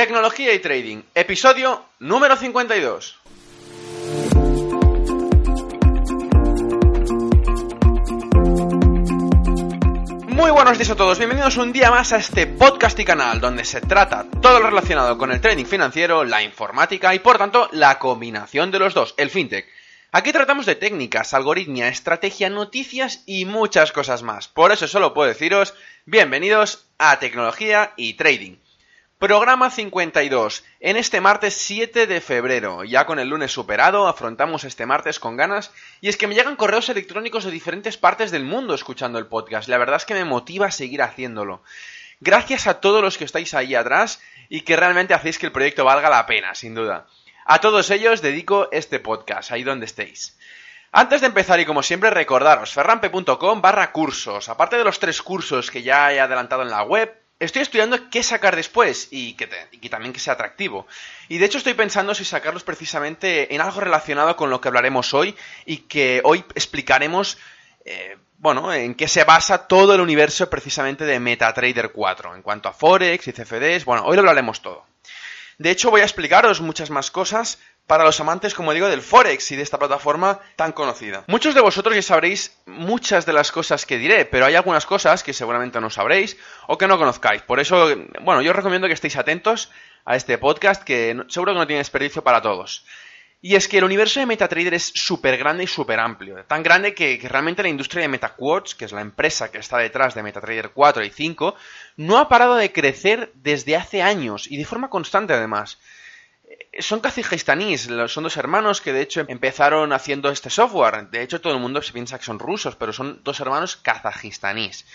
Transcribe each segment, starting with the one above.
Tecnología y Trading, episodio número 52. Muy buenos días a todos, bienvenidos un día más a este podcast y canal donde se trata todo lo relacionado con el trading financiero, la informática y por tanto la combinación de los dos, el fintech. Aquí tratamos de técnicas, algoritmia, estrategia, noticias y muchas cosas más. Por eso solo puedo deciros bienvenidos a Tecnología y Trading. Programa 52. En este martes 7 de febrero, ya con el lunes superado, afrontamos este martes con ganas. Y es que me llegan correos electrónicos de diferentes partes del mundo escuchando el podcast. La verdad es que me motiva a seguir haciéndolo. Gracias a todos los que estáis ahí atrás y que realmente hacéis que el proyecto valga la pena, sin duda. A todos ellos dedico este podcast, ahí donde estéis. Antes de empezar y como siempre recordaros, ferrampe.com barra cursos. Aparte de los tres cursos que ya he adelantado en la web, estoy estudiando qué sacar después y que, también que sea atractivo. Y de hecho estoy pensando si sacarlos precisamente en algo relacionado con lo que hablaremos hoy y que hoy explicaremos, eh, bueno, en qué se basa todo el universo precisamente de MetaTrader 4, en cuanto a Forex y CFDs, bueno, hoy lo hablaremos todo. De hecho voy a explicaros muchas más cosas para los amantes, como digo, del Forex y de esta plataforma tan conocida. Muchos de vosotros ya sabréis muchas de las cosas que diré, pero hay algunas cosas que seguramente no sabréis o que no conozcáis. Por eso, bueno, yo os recomiendo que estéis atentos a este podcast que seguro que no tiene desperdicio para todos. Y es que el universo de MetaTrader es súper grande y súper amplio. Tan grande que, realmente la industria de MetaQuartz, que es la empresa que está detrás de MetaTrader 4 y 5, no ha parado de crecer desde hace años y de forma constante además son kazajistaníes, son dos hermanos que de hecho empezaron haciendo este software. De hecho, todo el mundo se piensa que son rusos, pero son dos hermanos kazajistaníes.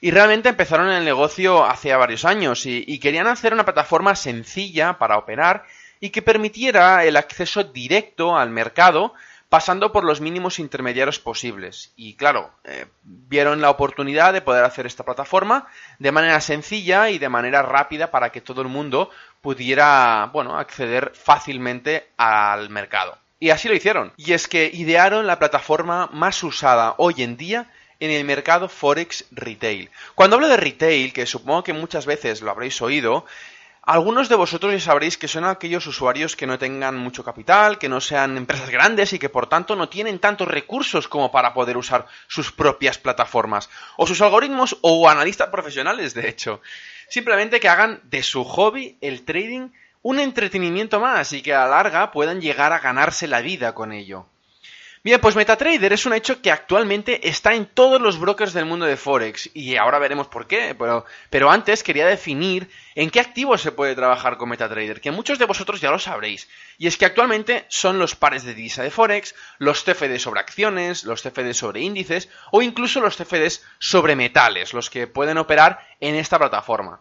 Y realmente empezaron el negocio hace varios años y, y querían hacer una plataforma sencilla para operar y que permitiera el acceso directo al mercado pasando por los mínimos intermediarios posibles. Y claro, eh, vieron la oportunidad de poder hacer esta plataforma de manera sencilla y de manera rápida para que todo el mundo pudiera, bueno, acceder fácilmente al mercado. Y así lo hicieron. Y es que idearon la plataforma más usada hoy en día en el mercado Forex Retail. Cuando hablo de retail, que supongo que muchas veces lo habréis oído, algunos de vosotros ya sabréis que son aquellos usuarios que no tengan mucho capital, que no sean empresas grandes y que por tanto no tienen tantos recursos como para poder usar sus propias plataformas, o sus algoritmos o analistas profesionales, de hecho. Simplemente que hagan de su hobby, el trading, un entretenimiento más y que a la larga puedan llegar a ganarse la vida con ello. Bien, pues MetaTrader es un hecho que actualmente está en todos los brokers del mundo de Forex y ahora veremos por qué, pero, pero antes quería definir en qué activos se puede trabajar con MetaTrader, que muchos de vosotros ya lo sabréis, y es que actualmente son los pares de divisa de Forex, los CFD sobre acciones, los CFD sobre índices o incluso los CFDs sobre metales, los que pueden operar en esta plataforma.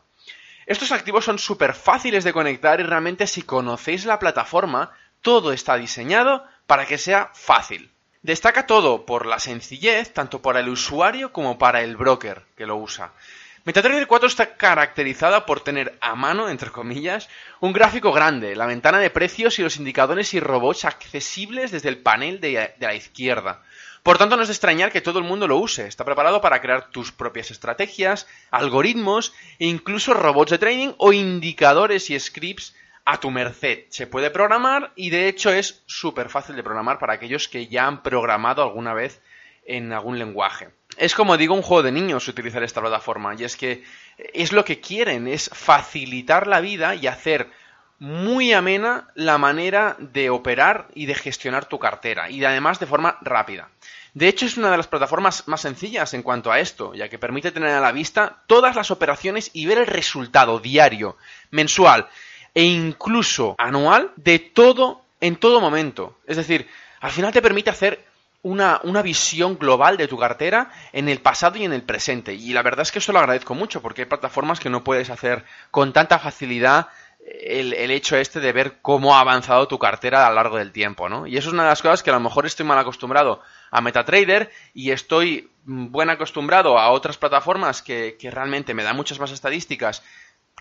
Estos activos son súper fáciles de conectar y realmente si conocéis la plataforma, todo está diseñado para que sea fácil. Destaca todo por la sencillez, tanto para el usuario como para el broker que lo usa. MetaTrader 4 está caracterizada por tener a mano, entre comillas, un gráfico grande, la ventana de precios y los indicadores y robots accesibles desde el panel de, la izquierda. Por tanto, no es de extrañar que todo el mundo lo use. Está preparado para crear tus propias estrategias, algoritmos e incluso robots de trading o indicadores y scripts a tu merced. Se puede programar y de hecho es súper fácil de programar para aquellos que ya han programado alguna vez en algún lenguaje. Es como digo un juego de niños utilizar esta plataforma y es que es lo que quieren, es facilitar la vida y hacer muy amena la manera de operar y de gestionar tu cartera y además de forma rápida. De hecho, es una de las plataformas más sencillas en cuanto a esto, ya que permite tener a la vista todas las operaciones y ver el resultado diario, mensual e incluso anual de todo en todo momento. Es decir, al final te permite hacer una, una, visión global de tu cartera en el pasado y en el presente. Y la verdad es que eso lo agradezco mucho porque hay plataformas que no puedes hacer con tanta facilidad el, el, hecho este de ver cómo ha avanzado tu cartera a lo largo del tiempo, ¿no? Y eso es una de las cosas que a lo mejor estoy mal acostumbrado a MetaTrader y estoy buen acostumbrado a otras plataformas que, que realmente me dan muchas más estadísticas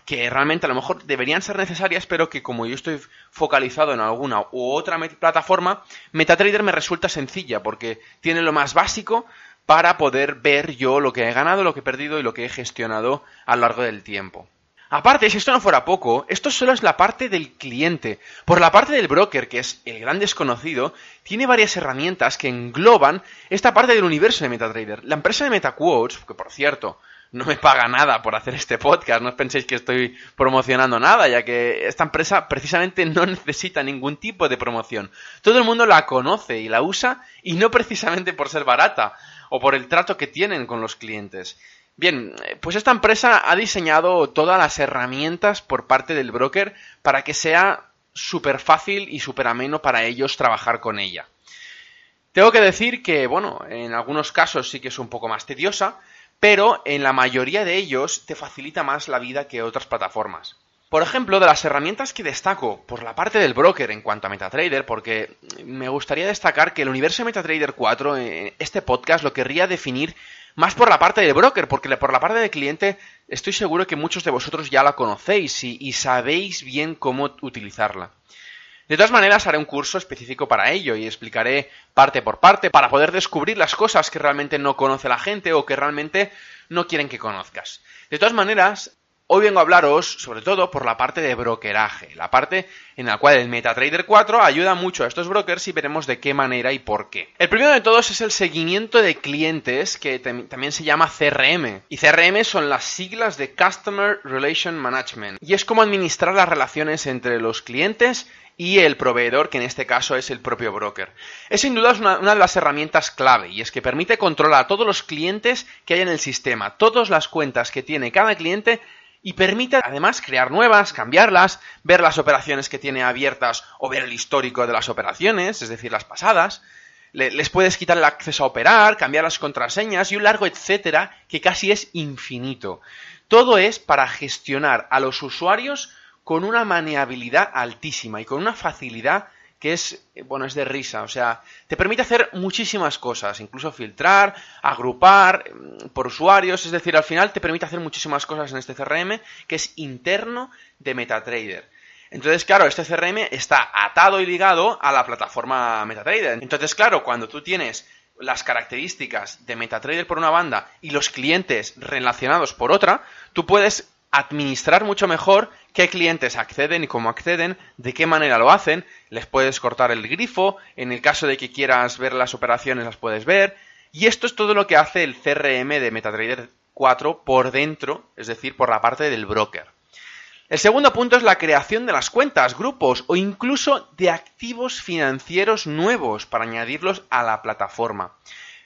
que realmente a lo mejor deberían ser necesarias, pero que como yo estoy focalizado en alguna u otra plataforma, MetaTrader me resulta sencilla porque tiene lo más básico para poder ver yo lo que he ganado, lo que he perdido y lo que he gestionado a lo largo del tiempo. Aparte, si esto no fuera poco, esto solo es la parte del cliente. Por la parte del broker, que es el gran desconocido, tiene varias herramientas que engloban esta parte del universo de MetaTrader. La empresa de MetaQuotes, que por cierto, no me paga nada por hacer este podcast, no os penséis que estoy promocionando nada, ya que esta empresa precisamente no necesita ningún tipo de promoción. Todo el mundo la conoce y la usa y no precisamente por ser barata o por el trato que tienen con los clientes. Bien, pues esta empresa ha diseñado todas las herramientas por parte del broker para que sea súper fácil y súper ameno para ellos trabajar con ella. Tengo que decir que, bueno, en algunos casos sí que es un poco más tediosa, pero en la mayoría de ellos te facilita más la vida que otras plataformas. Por ejemplo, de las herramientas que destaco por la parte del broker en cuanto a MetaTrader, porque me gustaría destacar que el universo de MetaTrader 4, en este podcast, lo querría definir más por la parte del broker, porque por la parte del cliente estoy seguro que muchos de vosotros ya la conocéis y, sabéis bien cómo utilizarla. De todas maneras, haré un curso específico para ello y explicaré parte por parte para poder descubrir las cosas que realmente no conoce la gente o que realmente no quieren que conozcas. De todas maneras, Hoy vengo a hablaros sobre todo por la parte de brokeraje, la parte en la cual el MetaTrader 4 ayuda mucho a estos brokers y veremos de qué manera y por qué. El primero de todos es el seguimiento de clientes que también se llama CRM. Y CRM son las siglas de Customer Relation Management y es como administrar las relaciones entre los clientes y el proveedor, que en este caso es el propio broker. Es sin duda una, una, de las herramientas clave y es que permite controlar a todos los clientes que hay en el sistema, todas las cuentas que tiene cada cliente y permite además crear nuevas, cambiarlas, ver las operaciones que tiene abiertas o ver el histórico de las operaciones, es decir, las pasadas. les puedes quitar el acceso a operar, cambiar las contraseñas y un largo etcétera que casi es infinito. Todo es para gestionar a los usuarios con una maniabilidad altísima y con una facilidad que es, bueno, es de risa. O sea, te permite hacer muchísimas cosas, incluso filtrar, agrupar mm, por usuarios, es decir, al final te permite hacer muchísimas cosas en este CRM que es interno de MetaTrader. Entonces, claro, este CRM está atado y ligado a la plataforma MetaTrader. Entonces, claro, cuando tú tienes las características de MetaTrader por una banda y los clientes relacionados por otra, tú puedes administrar mucho mejor qué clientes acceden y cómo acceden, de qué manera lo hacen, les puedes cortar el grifo, en el caso de que quieras ver las operaciones las puedes ver, y esto es todo lo que hace el CRM de MetaTrader 4 por dentro, es decir, por la parte del broker. El segundo punto es la creación de las cuentas, grupos o incluso de activos financieros nuevos para añadirlos a la plataforma.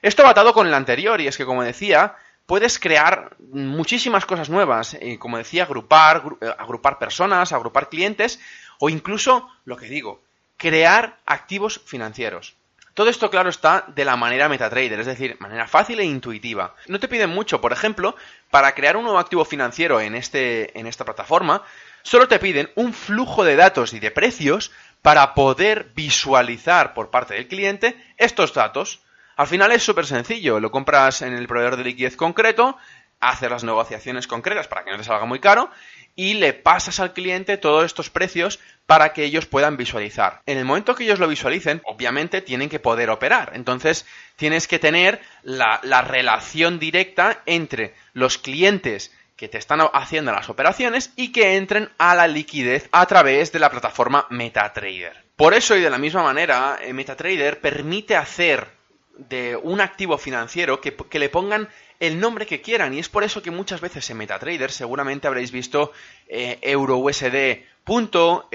Esto va atado con el anterior y es que, como decía, puedes crear muchísimas cosas nuevas, eh, como decía, agrupar, eh, agrupar personas, agrupar clientes o incluso, lo que digo, crear activos financieros. Todo esto, claro, está de la manera MetaTrader, es decir, manera fácil e intuitiva. No te piden mucho, por ejemplo, para crear un nuevo activo financiero en, este, en esta plataforma, solo te piden un flujo de datos y de precios para poder visualizar por parte del cliente estos datos. Al final es súper sencillo, lo compras en el proveedor de liquidez concreto, haces las negociaciones concretas para que no te salga muy caro y le pasas al cliente todos estos precios para que ellos puedan visualizar. En el momento que ellos lo visualicen, obviamente tienen que poder operar. Entonces tienes que tener la, la relación directa entre los clientes que te están haciendo las operaciones y que entren a la liquidez a través de la plataforma MetaTrader. Por eso y de la misma manera, eh, MetaTrader permite hacer de un activo financiero que, le pongan el nombre que quieran. Y es por eso que muchas veces en MetaTrader seguramente habréis visto eh, EuroUSD punto,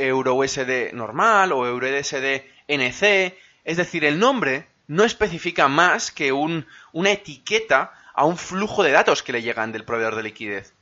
normal o EuroUSD NC. Es decir, el nombre no especifica más que un, una etiqueta a un flujo de datos que le llegan del proveedor de liquidez.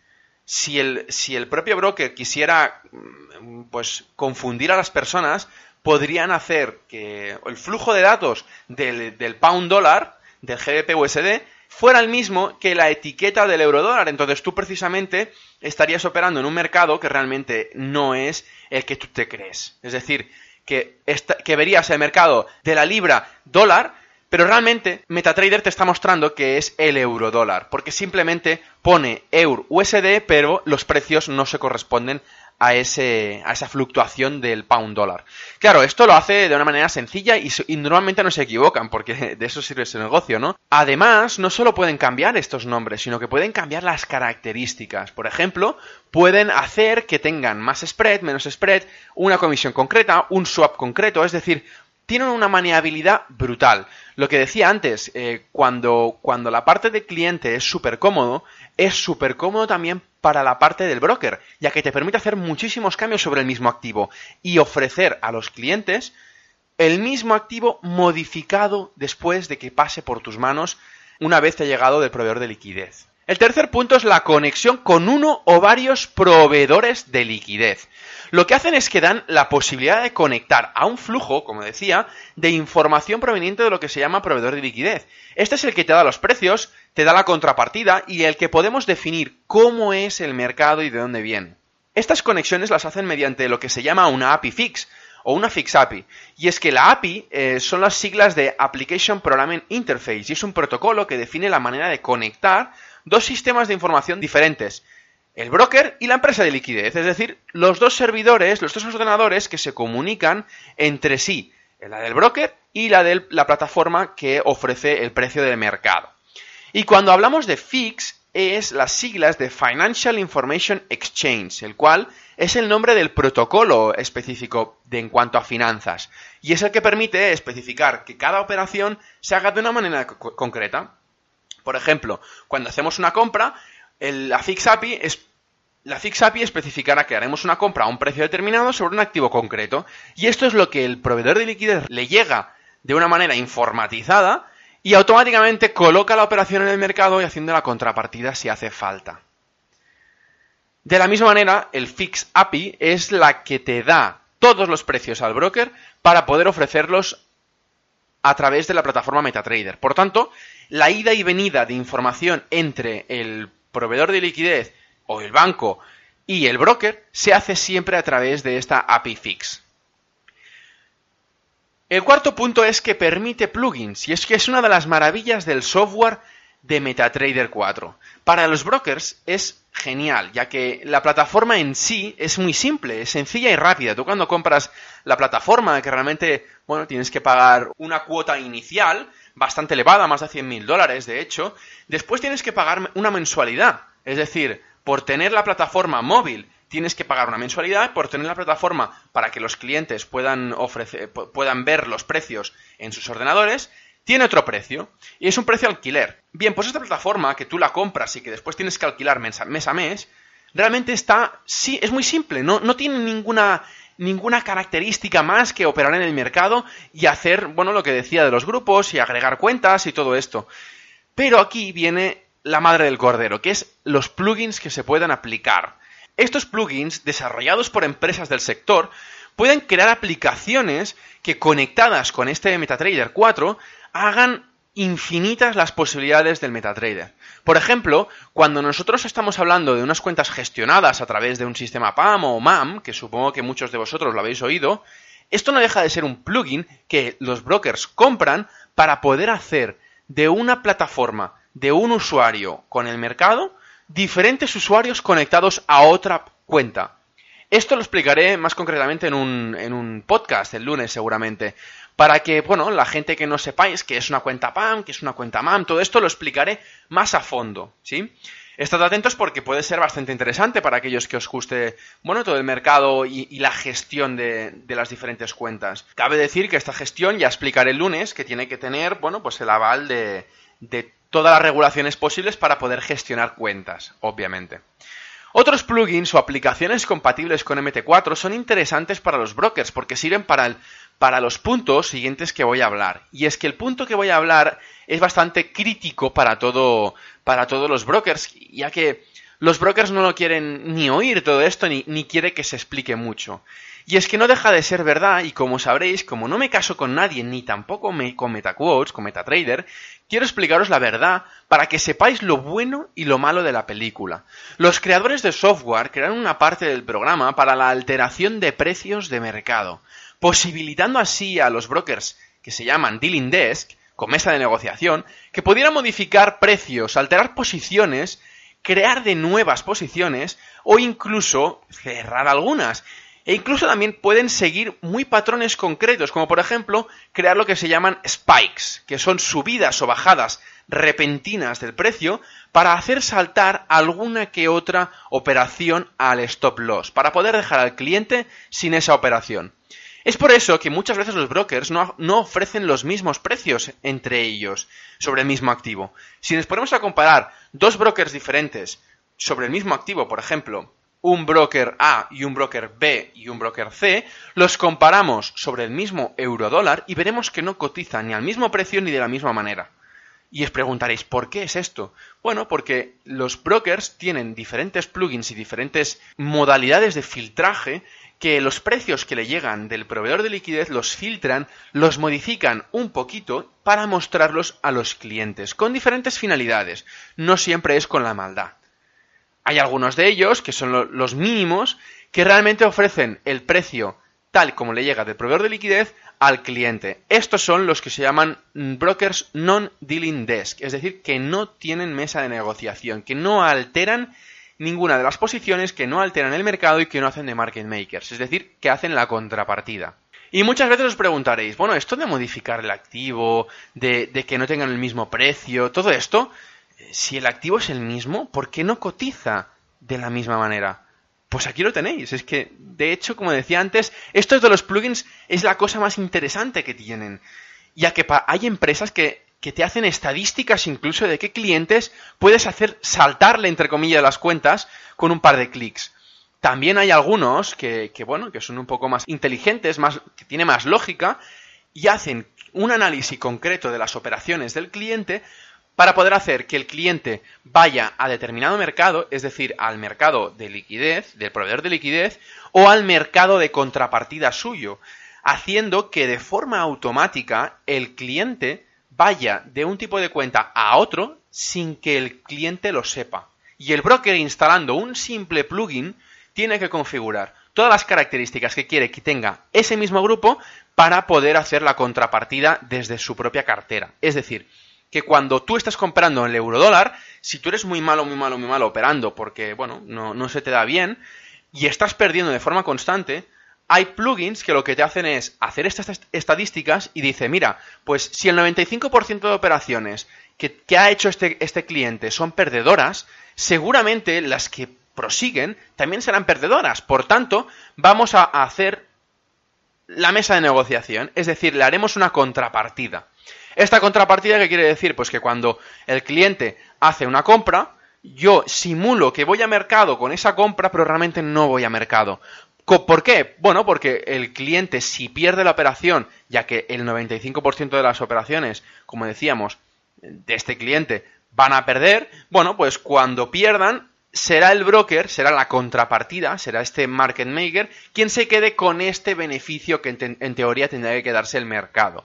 Si el, si el propio broker quisiera mm, pues confundir a las personas, podrían hacer que el flujo de datos del, pound dólar, del GBP USD, fuera el mismo que la etiqueta del euro dólar. Entonces tú precisamente estarías operando en un mercado que realmente no es el que tú te crees. Es decir, que, que verías el mercado de la libra dólar, pero realmente MetaTrader te está mostrando que es el euro dólar, porque simplemente pone euro USD, pero los precios no se corresponden a, ese, a esa fluctuación del pound dólar. Claro, esto lo hace de una manera sencilla y, normalmente no se equivocan, porque de eso sirve ese negocio, ¿no? Además, no solo pueden cambiar estos nombres, sino que pueden cambiar las características. Por ejemplo, pueden hacer que tengan más spread, menos spread, una comisión concreta, un swap concreto, es decir, tienen una maniabilidad brutal. Lo que decía antes, eh, cuando, cuando la parte del cliente es súper cómodo, es súper cómodo también para la parte del broker, ya que te permite hacer muchísimos cambios sobre el mismo activo y ofrecer a los clientes el mismo activo modificado después de que pase por tus manos una vez te ha llegado del proveedor de liquidez. El tercer punto es la conexión con uno o varios proveedores de liquidez. Lo que hacen es que dan la posibilidad de conectar a un flujo, como decía, de información proveniente de lo que se llama proveedor de liquidez. Este es el que te da los precios, te da la contrapartida y el que podemos definir cómo es el mercado y de dónde viene. Estas conexiones las hacen mediante lo que se llama una API fix o una fix API. Y es que la API eh, son las siglas de Application Programming Interface y es un protocolo que define la manera de conectar dos sistemas de información diferentes, el broker y la empresa de liquidez, es decir, los dos servidores, los dos ordenadores que se comunican entre sí, la del broker y la de la plataforma que ofrece el precio del mercado. Y cuando hablamos de FIX es las siglas de Financial Information Exchange, el cual es el nombre del protocolo específico de en cuanto a finanzas y es el que permite especificar que cada operación se haga de una manera concreta. Por ejemplo, cuando hacemos una compra, la Fix API es la Fix API especificará que haremos una compra a un precio determinado sobre un activo concreto. Y esto es lo que el proveedor de liquidez le llega de una manera informatizada y automáticamente coloca la operación en el mercado y haciendo la contrapartida si hace falta. De la misma manera, el Fix API es la que te da todos los precios al broker para poder ofrecerlos a través de la plataforma MetaTrader. Por tanto, la ida y venida de información entre el proveedor de liquidez o el banco y el broker se hace siempre a través de esta API Fix. El cuarto punto es que permite plugins, y es que es una de las maravillas del software de MetaTrader 4. Para los brokers es genial, ya que la plataforma en sí es muy simple, es sencilla y rápida. Tú cuando compras la plataforma, que realmente, bueno, tienes que pagar una cuota inicial bastante elevada, más de 100.000 dólares, de hecho, después tienes que pagar una mensualidad. Es decir, por tener la plataforma móvil tienes que pagar una mensualidad, por tener la plataforma para que los clientes puedan, ofrecer, puedan ver los precios en sus ordenadores, tiene otro precio y es un precio alquiler. Bien, pues esta plataforma que tú la compras y que después tienes que alquilar mes a mes, realmente está, sí, es muy simple, no, no tiene ninguna, ninguna característica más que operar en el mercado y hacer, bueno, lo que decía de los grupos y agregar cuentas y todo esto. Pero aquí viene la madre del cordero, que es los plugins que se puedan aplicar. Estos plugins, desarrollados por empresas del sector, pueden crear aplicaciones que conectadas con este MetaTrader 4 hagan infinitas las posibilidades del MetaTrader. Por ejemplo, cuando nosotros estamos hablando de unas cuentas gestionadas a través de un sistema PAM o MAM, que supongo que muchos de vosotros lo habéis oído, esto no deja de ser un plugin que los brokers compran para poder hacer de una plataforma de un usuario con el mercado diferentes usuarios conectados a otra cuenta. Esto lo explicaré más concretamente en un, en un podcast el lunes seguramente, para que, bueno, la gente que no sepáis que es una cuenta PAM, que es una cuenta MAM, todo esto lo explicaré más a fondo, ¿sí? Estad atentos porque puede ser bastante interesante para aquellos que os guste, bueno, todo el mercado y, la gestión de, de, las diferentes cuentas. Cabe decir que esta gestión, ya explicaré el lunes, que tiene que tener, bueno, pues el aval de, de todas las regulaciones posibles para poder gestionar cuentas, obviamente. Otros plugins o aplicaciones compatibles con MT4 son interesantes para los brokers porque sirven para, para los puntos siguientes que voy a hablar. Y es que el punto que voy a hablar es bastante crítico para, para todos los brokers, ya que los brokers no lo quieren ni oír todo esto ni, ni quiere que se explique mucho. Y es que no deja de ser verdad, y como sabréis, como no me caso con nadie, ni tampoco me, con MetaQuotes, con MetaTrader, quiero explicaros la verdad para que sepáis lo bueno y lo malo de la película. Los creadores de software crearon una parte del programa para la alteración de precios de mercado, posibilitando así a los brokers que se llaman Dealing Desk, con mesa de negociación, que pudieran modificar precios, alterar posiciones crear de nuevas posiciones o incluso cerrar algunas. E incluso también pueden seguir muy patrones concretos, como por ejemplo crear lo que se llaman spikes, que son subidas o bajadas repentinas del precio para hacer saltar alguna que otra operación al stop loss, para poder dejar al cliente sin esa operación. Es por eso que muchas veces los brokers no, ofrecen los mismos precios entre ellos sobre el mismo activo. Si nos ponemos a comparar dos brokers diferentes sobre el mismo activo, por ejemplo, un broker A y un broker B y un broker C, los comparamos sobre el mismo euro dólar y veremos que no cotizan ni al mismo precio ni de la misma manera. Y os preguntaréis, ¿por qué es esto? Bueno, porque los brokers tienen diferentes plugins y diferentes modalidades de filtraje que los precios que le llegan del proveedor de liquidez los filtran, los modifican un poquito para mostrarlos a los clientes, con diferentes finalidades. No siempre es con la maldad. Hay algunos de ellos, que son los mínimos, que realmente ofrecen el precio tal como le llega del proveedor de liquidez al cliente. Estos son los que se llaman brokers non-dealing desk, es decir, que no tienen mesa de negociación, que no alteran ninguna de las posiciones, que no alteran el mercado y que no hacen de market makers, es decir, que hacen la contrapartida. Y muchas veces os preguntaréis, bueno, esto de modificar el activo, de, que no tengan el mismo precio, todo esto, si el activo es el mismo, ¿por qué no cotiza de la misma manera? Pues aquí lo tenéis. Es que, de hecho, como decía antes, esto de los plugins es la cosa más interesante que tienen. Ya que hay empresas que, que te hacen estadísticas incluso de qué clientes puedes hacer saltarle, entre comillas, las cuentas con un par de clics. También hay algunos que, que, bueno, que son un poco más inteligentes, más, que tiene más lógica, y hacen un análisis concreto de las operaciones del cliente para poder hacer que el cliente vaya a determinado mercado, es decir, al mercado de liquidez, del proveedor de liquidez, o al mercado de contrapartida suyo, haciendo que de forma automática el cliente vaya de un tipo de cuenta a otro sin que el cliente lo sepa. Y el broker instalando un simple plugin tiene que configurar todas las características que quiere que tenga ese mismo grupo para poder hacer la contrapartida desde su propia cartera. Es decir, que cuando tú estás comprando en el eurodólar, si tú eres muy malo, muy malo, muy malo operando porque, bueno, no, se te da bien y estás perdiendo de forma constante, hay plugins que lo que te hacen es hacer estas estadísticas y dice, mira, pues si el 95% de operaciones que, que, ha hecho este, este cliente son perdedoras, seguramente las que prosiguen también serán perdedoras. Por tanto, vamos a hacer la mesa de negociación, es decir, le haremos una contrapartida. Esta contrapartida, ¿qué quiere decir? Pues que cuando el cliente hace una compra, yo simulo que voy a mercado con esa compra, pero realmente no voy a mercado. ¿Por qué? Bueno, porque el cliente si pierde la operación, ya que el 95% de las operaciones, como decíamos, de este cliente van a perder, bueno, pues cuando pierdan, será el broker, será la contrapartida, será este market maker, quien se quede con este beneficio que en, teoría tendría que quedarse el mercado.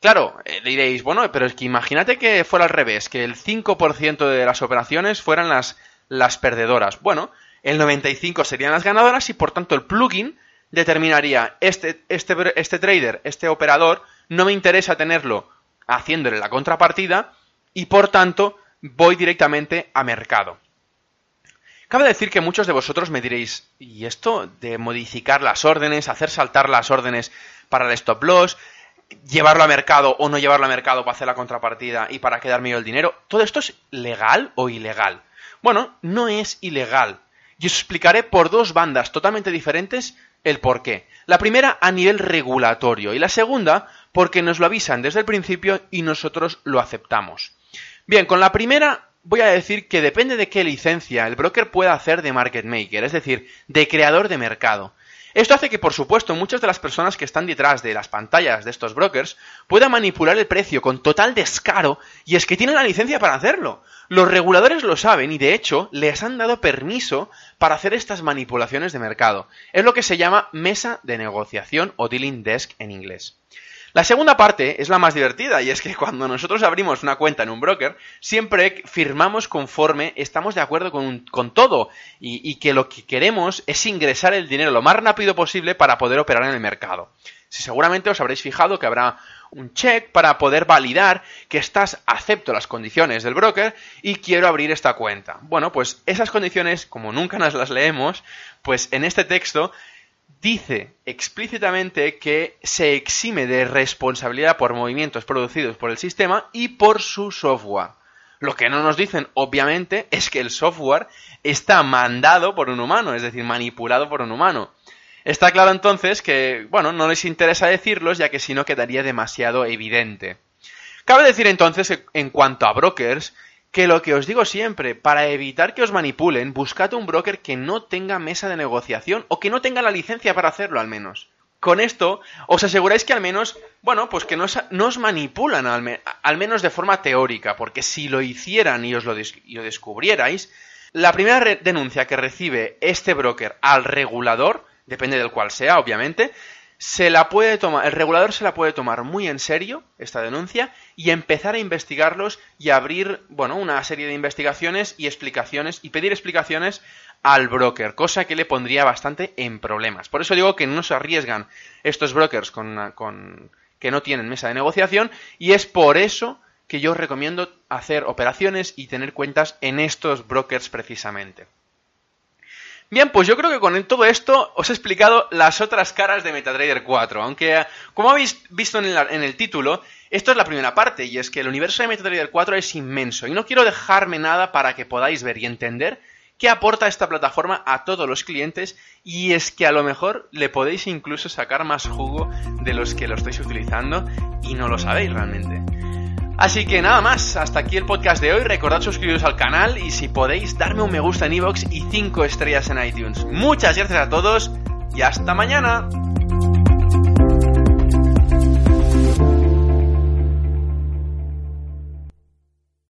Claro, eh, diréis, bueno, pero es que imagínate que fuera al revés, que el 5% de las operaciones fueran las, las perdedoras. Bueno, el 95% serían las ganadoras y por tanto el plugin determinaría este, este, este trader, este operador, no me interesa tenerlo haciéndole la contrapartida y por tanto voy directamente a mercado. Cabe decir que muchos de vosotros me diréis, ¿y esto de modificar las órdenes, hacer saltar las órdenes para el stop loss? Llevarlo a mercado o no llevarlo a mercado para hacer la contrapartida y para quedarme yo el dinero. ¿Todo esto es legal o ilegal? Bueno, no es ilegal. Y os explicaré por dos bandas totalmente diferentes el por qué. La primera a nivel regulatorio y la segunda porque nos lo avisan desde el principio y nosotros lo aceptamos. Bien, con la primera voy a decir que depende de qué licencia el broker pueda hacer de market maker, es decir, de creador de mercado. Esto hace que, por supuesto, muchas de las personas que están detrás de las pantallas de estos brokers puedan manipular el precio con total descaro y es que tienen la licencia para hacerlo. Los reguladores lo saben y, de hecho, les han dado permiso para hacer estas manipulaciones de mercado. Es lo que se llama mesa de negociación o dealing desk en inglés. La segunda parte es la más divertida y es que cuando nosotros abrimos una cuenta en un broker, siempre firmamos conforme estamos de acuerdo con, con todo y, y, que lo que queremos es ingresar el dinero lo más rápido posible para poder operar en el mercado. Si seguramente os habréis fijado que habrá un check para poder validar que estás acepto las condiciones del broker y quiero abrir esta cuenta. Bueno, pues esas condiciones, como nunca nos las leemos, pues en este texto dice explícitamente que se exime de responsabilidad por movimientos producidos por el sistema y por su software. Lo que no nos dicen, obviamente, es que el software está mandado por un humano, es decir, manipulado por un humano. Está claro entonces que, bueno, no les interesa decirlos ya que si no quedaría demasiado evidente. Cabe decir entonces, en cuanto a brokers, que lo que os digo siempre, para evitar que os manipulen, buscad un broker que no tenga mesa de negociación o que no tenga la licencia para hacerlo al menos. Con esto os aseguráis que al menos, bueno, pues que no os, manipulan al, menos de forma teórica, porque si lo hicieran y os lo, y lo descubrierais, la primera denuncia que recibe este broker al regulador depende del cual sea, obviamente, se la puede tomar, el regulador se la puede tomar muy en serio, esta denuncia, y empezar a investigarlos y abrir, bueno, una serie de investigaciones y explicaciones, y pedir explicaciones al broker, cosa que le pondría bastante en problemas. Por eso digo que no se arriesgan estos brokers con, con que no tienen mesa de negociación, y es por eso que yo recomiendo hacer operaciones y tener cuentas en estos brokers precisamente. Bien, pues yo creo que con todo esto os he explicado las otras caras de MetaTrader 4, aunque como habéis visto en el, título, esto es la primera parte y es que el universo de MetaTrader 4 es inmenso y no quiero dejarme nada para que podáis ver y entender qué aporta esta plataforma a todos los clientes y es que a lo mejor le podéis incluso sacar más jugo de los que lo estáis utilizando y no lo sabéis realmente. Así que nada más, hasta aquí el podcast de hoy. Recordad suscribiros al canal y si podéis, darme un me gusta en iVoox y 5 estrellas en iTunes. Muchas gracias a todos y hasta mañana.